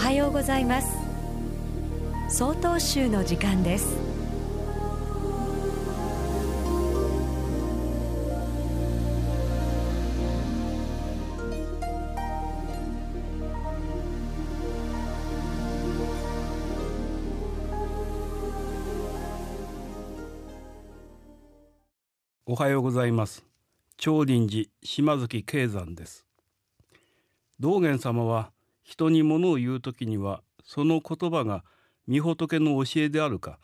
はようございます。総統集の時間です。おはようございます。長林寺島月慶山です。道元様は人に物を言う時にはその言葉が御仏の教えであるか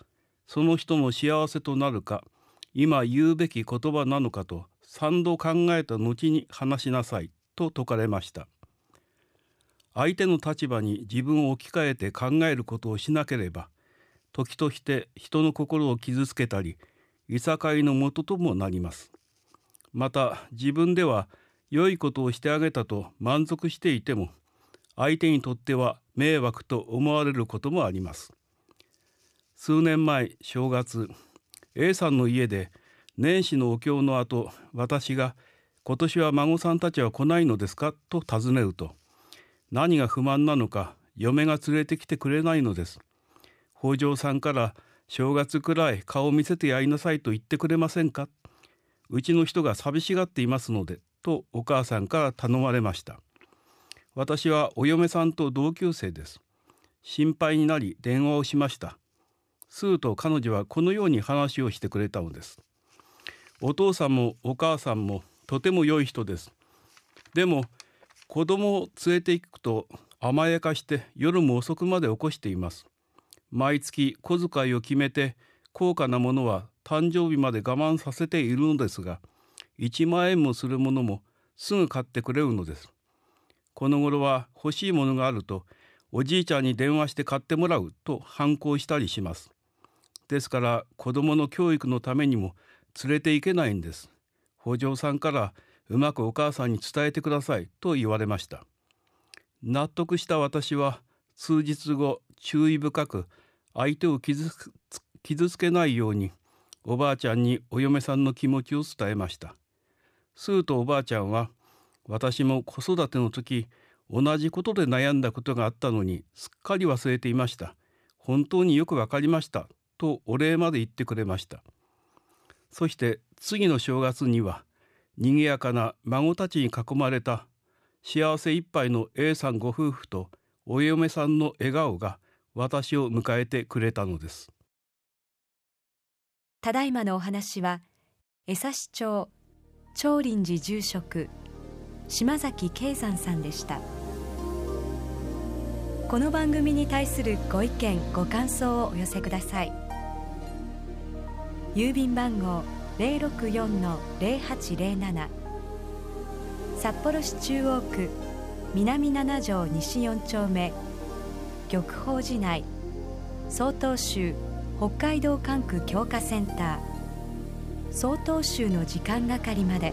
その人の幸せとなるか今言うべき言葉なのかと三度考えた後に話しなさいと説かれました。相手の立場に自分を置き換えて考えることをしなければ時として人の心を傷つけたりいさかいのもとともなります。また自分では良いことをしてあげたと満足していても相手にとっては迷惑と思われることもあります。数年前正月 A さんの家で年始のお経の後私が「今年は孫さんたちは来ないのですか?」と尋ねると何が不満なのか嫁が連れてきてくれないのです。北条さんから正月くらい顔を見せてやりなさいと言ってくれませんかうちの人が寂しがっていますのでとお母さんから頼まれました。私はお嫁さんと同級生です。心配になり電話をしました。すると彼女はこのように話をしてくれたのです。お父さんもお母さんもとても良い人です。でも子供を連れて行くと甘やかして夜も遅くまで起こしています。毎月小遣いを決めて高価なものは誕生日まで我慢させているのですが1万円もするものもすぐ買ってくれるのです。この頃は欲しいものがあるとおじいちゃんに電話して買ってもらうと反抗したりします。ですから子供の教育のためにも連れて行けないんです。北条さんからうまくお母さんに伝えてくださいと言われました。納得した私は数日後注意深く相手を傷つけないようにおばあちゃんにお嫁さんの気持ちを伝えました。するとおばあちゃんは私も子育ての時同じことで悩んだことがあったのにすっかり忘れていました。本当によくわかりました。とお礼まで言ってくれました。そして次の正月には賑やかな孫たちに囲まれた幸せいっぱいの A さんご夫婦とお嫁さんの笑顔が私を迎えてくれたのです。ただいまのお話は江差町長林寺住職島崎慶山さんでした。この番組に対するご意見ご感想をお寄せください。郵便番号064-0807札幌市中央区南七条西4丁目。玉宝寺内曹洞宗北海道管区強化センター。曹洞宗の時間係まで。